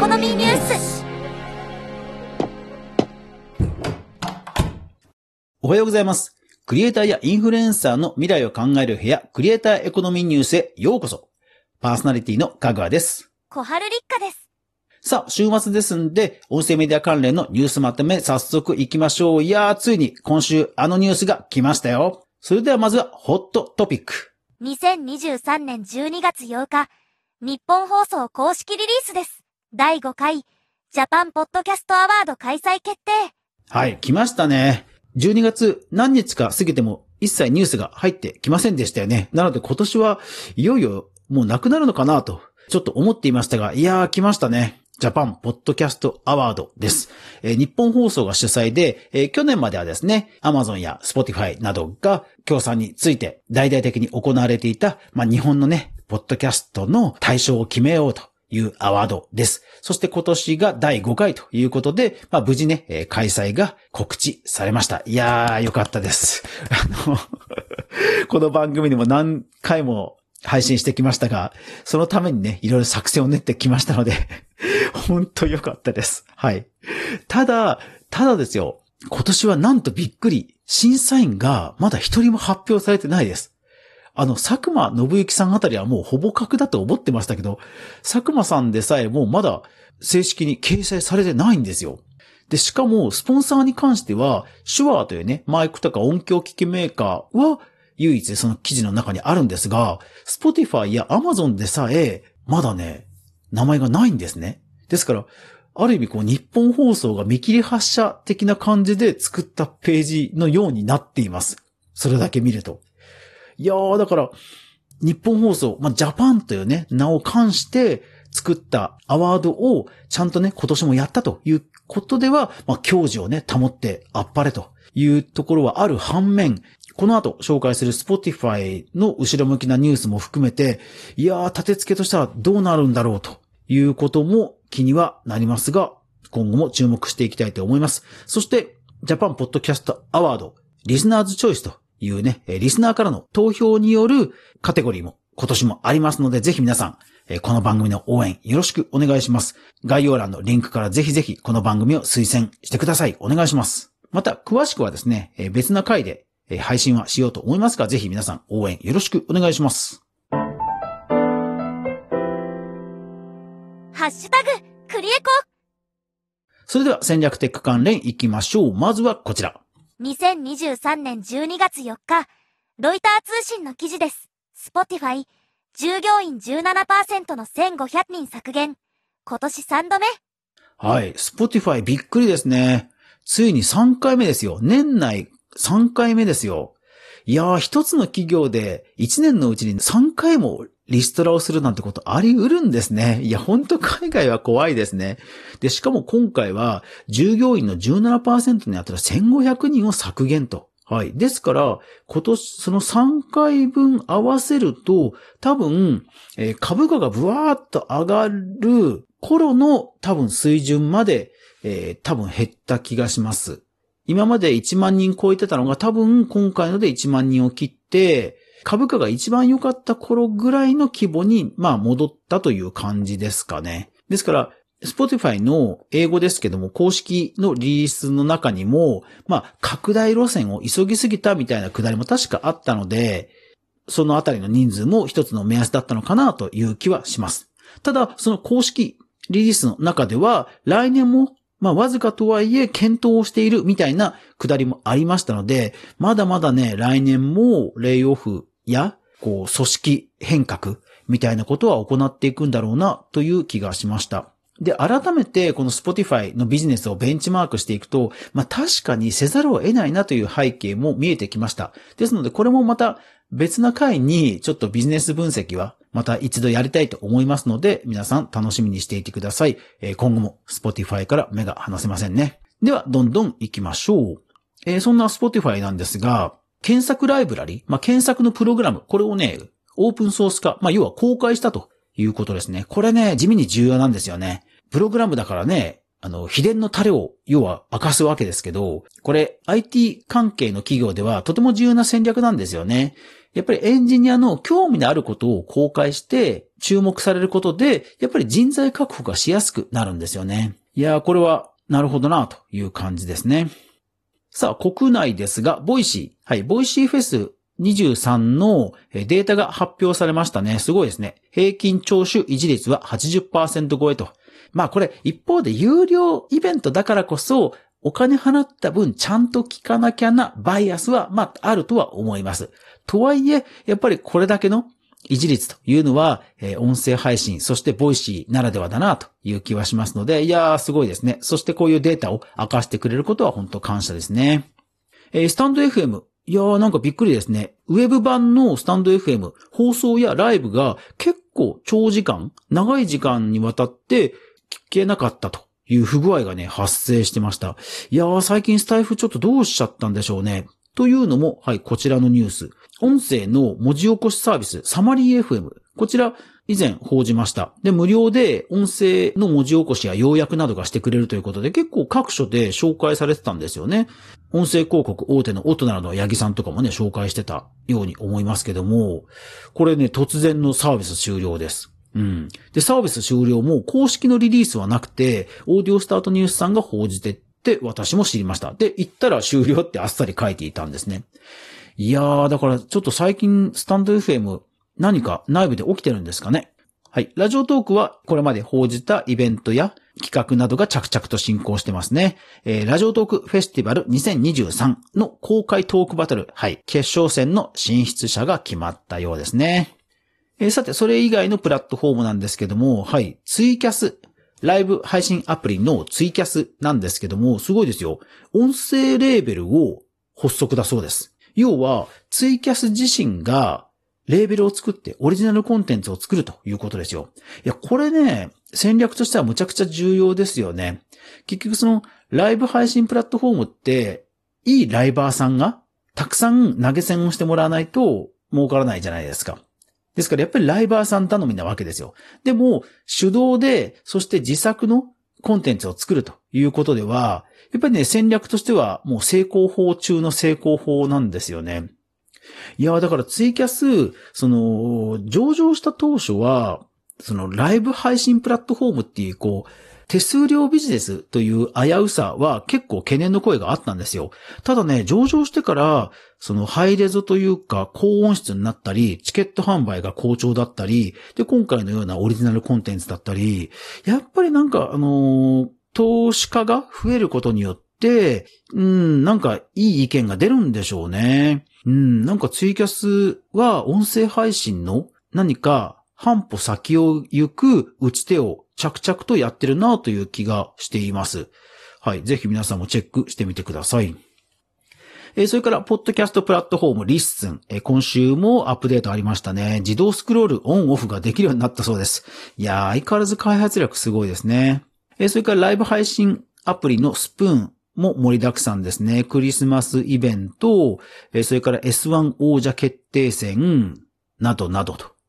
エコノミーニュースおはようございます。クリエイターやインフルエンサーの未来を考える部屋、クリエイターエコノミーニュースへようこそ。パーソナリティのかぐわです。小春立花です。さあ、週末ですんで、音声メディア関連のニュースまとめ、早速行きましょう。いやー、ついに今週あのニュースが来ましたよ。それではまずは、ホットトピック。2023年12月8日、ニッポン放送公式リリースです。第5回、ジャパンポッドキャストアワード開催決定。はい、来ましたね。12月何日か過ぎても一切ニュースが入ってきませんでしたよね。なので今年はいよいよもうなくなるのかなと、ちょっと思っていましたが、いやー来ましたね。ジャパンポッドキャストアワードです。えーニッポン放送が主催で、えー去年まではですね、アマゾンや Spotify などが協賛について大々的に行われていた、まあ、日本のね、ポッドキャストの大賞を決めようというアワードです。そして今年が第5回ということで、まあ無事ね、えー開催が告知されました。いやー、よかったです。あの、この番組にも何回も配信してきましたが、そのためにね、いろいろ作戦を練ってきましたので、本当良かったです。はい。ただ、ただですよ、今年はなんとびっくり、審査員がまだ一人も発表されてないです。あの、佐久間信之さんあたりはもうほぼ格だと思ってましたけど、佐久間さんでさえもうまだ正式に掲載されてないんですよ。で、しかも、スポンサーに関しては、シュワーというね、マイクとか音響機器メーカーは、唯一その記事の中にあるんですが、 Spotifyやアマゾンでさえ、まだね、名前がないんですね。ですから、ある意味こうニッポン放送が見切り発車的な感じで作ったページのようになっています。それだけ見ると。いやー、だから、ニッポン放送、まあ、ジャパンというね、名を冠して作ったアワードをちゃんとね、今年もやったということでは、まあ、矜持をね、保ってあっぱれというところはある反面、この後紹介する Spotify の後ろ向きなニュースも含めて、いやー、立て付けとしたらどうなるんだろうということも気にはなりますが、今後も注目していきたいと思います。そして、ジャパンポッドキャストアワード、リスナーズチョイスというね、えーリスナーからの投票によるカテゴリーも今年もありますので、ぜひ皆さん、えーこの番組の応援よろしくお願いします。概要欄のリンクからぜひぜひこの番組を推薦してください。お願いします。また、詳しくはですね、えー別な回でえー配信はしようと思いますが、ぜひ皆さん応援よろしくお願いします。ハッシュタグ、クリエコそれでは戦略テック関連行きましょう。まずはこちら。2023年12月4日、ロイター通信の記事です。Spotify、従業員17%の1500人削減。今年3度目。はい。Spotify びっくりですね。ついに3回目ですよ。年内3回目ですよ。いやー、一つの企業で1年のうちに3回もリストラをするなんてことあり得るんですね。いや、ほんと海外は怖いですね。で、しかも今回は従業員の17%にあたる1500人を削減と。はい。ですから、今年、その3回分合わせると、多分、えー株価がブワーッと上がる頃の多分水準まで、えー多分減った気がします。今まで1万人超えてたのが多分今回ので1万人を切って、株価が一番良かった頃ぐらいの規模に、まあ戻ったという感じですかね。ですから、Spotify の英語ですけども、公式のリリースの中にも、まあ、拡大路線を急ぎすぎたみたいなくだりも確かあったので、そのあたりの人数も一つの目安だったのかなという気はします。ただ、その公式リリースの中では、来年も、まあ、わずかとはいえ、検討をしているみたいなくだりもありましたので、まだまだね、来年も、レイオフや、こう、組織変革みたいなことは行っていくんだろうな、という気がしました。で、改めてこの Spotify のビジネスをベンチマークしていくと、まあ確かにせざるを得ないなという背景も見えてきました。ですので、これもまた別な回にちょっとビジネス分析はまた一度やりたいと思いますので、皆さん楽しみにしていてください。えー今後も Spotify から目が離せませんね。では、どんどん行きましょう。えーそんな Spotify なんですが、検索ライブラリ、まあ、検索のプログラム、これをね、オープンソース化、まあ、要は公開したということですね。これね、地味に重要なんですよね。プログラムだからね、あの、秘伝のタレを、要は明かすわけですけど、これ、IT 関係の企業ではとても重要な戦略なんですよね。やっぱりエンジニアの興味のあることを公開して注目されることで、やっぱり人材確保がしやすくなるんですよね。いやー、これはなるほどなという感じですね。さあ、国内ですが、 Voicy。はい、 Voicyフェス23のデータが発表されましたね。すごいですね。平均聴取維持率は80%超えと。まあこれ一方で有料イベントだからこそお金払った分ちゃんと聞かなきゃなバイアスはまああるとは思います。とはいえ、やっぱりこれだけの維持率というのは、えー、音声配信、そして Voicyならではだなという気はしますので、いやーすごいですね。そしてこういうデータを明かしてくれることは本当感謝ですね。えー、スタンド FM。いやーなんかびっくりですね。ウェブ版のスタンド FM、放送やライブが結構長時間、長い時間にわたってけなかったという不具合がね、発生してました。いやー最近スタイフちょっとどうしちゃったんでしょうね。というのも、はい、こちらのニュース。音声の文字起こしサービス、サマリー FM。こちら、以前報じました。で、無料で音声の文字起こしや要約などがしてくれるということで、結構各所で紹介されてたんですよね。音声広告大手のオトナの八木さんとかもね、紹介してたように思いますけども、これね、突然のサービス終了です。うん。で、サービス終了も公式のリリースはなくて、オーディオスタートニュースさんが報じてって私も知りました。で、行ったら終了ってあっさり書いていたんですね。いやー、だからちょっと最近スタンド FM 何か内部で起きてるんですかね。はい。ラジオトークはこれまで報じたイベントや企画などが着々と進行してますね。えー、ラジオトークフェスティバル2023の公開トークバトル。はい。決勝戦の進出者が決まったようですね。えー、さて、それ以外のプラットフォームなんですけども、はい。ツイキャス。ライブ配信アプリのツイキャスなんですけども、すごいですよ。音声レーベルを発足だそうです。要は、ツイキャス自身がレーベルを作ってオリジナルコンテンツを作るということですよ。いや、これね、戦略としてはむちゃくちゃ重要ですよね。結局そのライブ配信プラットフォームって、いいライバーさんがたくさん投げ銭をしてもらわないと儲からないじゃないですか。ですからやっぱりライバーさん頼みなわけですよ。でも、手動で、そして自作のコンテンツを作るということでは、やっぱりね、戦略としてはもう成功法中の成功法なんですよね。いや、だからツイキャス、その、上場した当初は、そのライブ配信プラットフォームっていう、こう、手数料ビジネスという危うさは結構懸念の声があったんですよ。ただね、上場してから、そのハイレゾというか高音質になったり、チケット販売が好調だったり、で、今回のようなオリジナルコンテンツだったり、やっぱりなんか、あのー、投資家が増えることによって、うん、なんかいい意見が出るんでしょうね。うん、なんかツイキャスは音声配信の何か半歩先を行く打ち手を着々とやってるなという気がしています。はい。ぜひ皆さんもチェックしてみてください。え、それから、ポッドキャストプラットフォームリッスン。え、今週もアップデートありましたね。自動スクロールオンオフができるようになったそうです。いやー、相変わらず開発力すごいですね。え、それからライブ配信アプリのスプーンも盛りだくさんですね。クリスマスイベント、え、それから S1 王者決定戦、などなどと。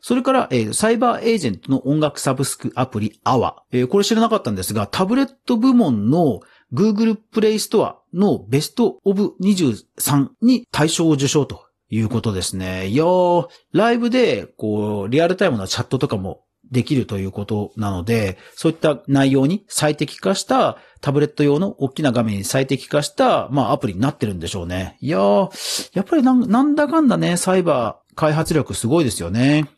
それから、えー、サイバーエージェントの音楽サブスクアプリ AWA。えー、これ知らなかったんですが、タブレット部門の Google Play Store のベストオブ23に対象を受賞ということですね。いやー、ライブで、こう、リアルタイムなチャットとかもできるということなので、そういった内容に最適化したタブレット用の大きな画面に最適化した、まあアプリになってるんでしょうね。いやー、やっぱりなんだかんだね、サイバー開発力すごいですよね。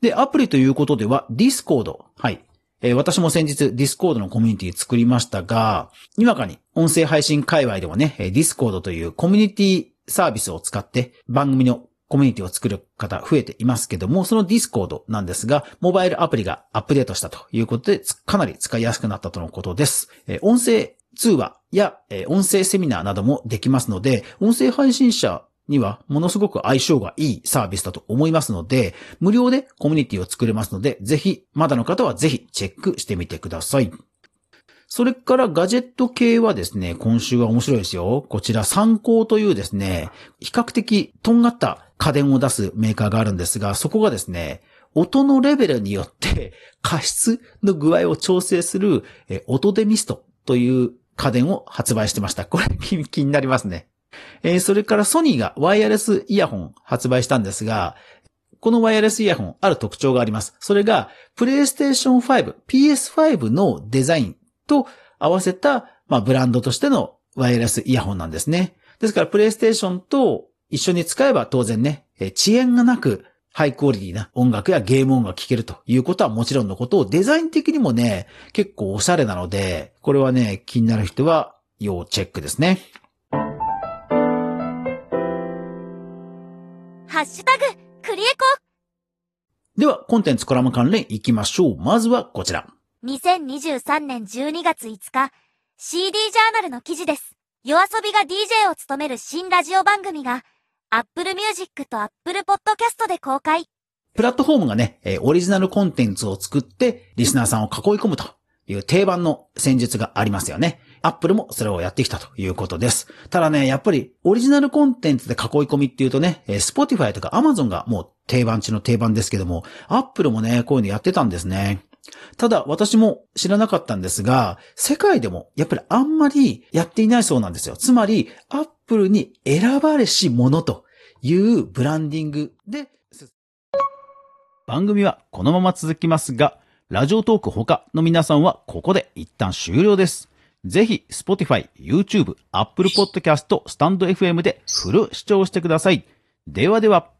で、アプリということでは、 Discord。はい。えー、私も先日 Discordのコミュニティ作りましたが、にわかに音声配信界隈でもね、 Discordというコミュニティサービスを使って番組のコミュニティを作る方増えていますけども、その Discordなんですが、モバイルアプリがアップデートしたということで、かなり使いやすくなったとのことです。えー、音声通話や、えー、音声セミナーなどもできますので、音声配信者にはものすごく相性がいいサービスだと思いますので、無料でコミュニティを作れますので、ぜひ、まだの方はぜひチェックしてみてください。それからガジェット系はですね、今週は面白いですよ。こちら参考というですね、比較的とんがった家電を出すメーカーがあるんですが、そこがですね、音のレベルによって 加湿の具合を調整する、音デミストという家電を発売してました。これ気になりますね。えーそれからソニーがワイヤレスイヤホン発売したんですが、このワイヤレスイヤホン、ある特徴があります。それが、PlayStation 5、PS5 のデザインと合わせた、まあ、ブランドとしてのワイヤレスイヤホンなんですね。ですから、PlayStation と一緒に使えば当然ね、遅延がなく、ハイクオリティな音楽やゲーム音が聴けるということはもちろんのことを、デザイン的にもね、結構おしゃれなので、これはね、気になる人は要チェックですね。ハッシュタグ、クリエでは、コンテンツコラム関連行きましょう。まずはこちら。コ2023年12月5日、CD ジャーナルの記事です。夜遊びが DJ を務める新ラジオ番組が、Apple Music と Apple Podcast で公開。プラットフォームがね、えーオリジナルコンテンツを作って、リスナーさんを囲い込むという定番の戦術がありますよね。アップルもそれをやってきたということです。ただね、やっぱりオリジナルコンテンツで囲い込みっていうとね、えー Spotify とか Amazon がもう定番中の定番ですけども、アップルもね、こういうのやってたんですね。ただ私も知らなかったんですが、世界でもやっぱりあんまりやっていないそうなんですよ。つまり、アップルに選ばれし者というブランディングで番組はこのまま続きますが、ラジオトーク他の皆さんはここで一旦終了です。ぜひ、Spotify、YouTube、Apple Podcast、スタンド FM でフル視聴してください。ではでは。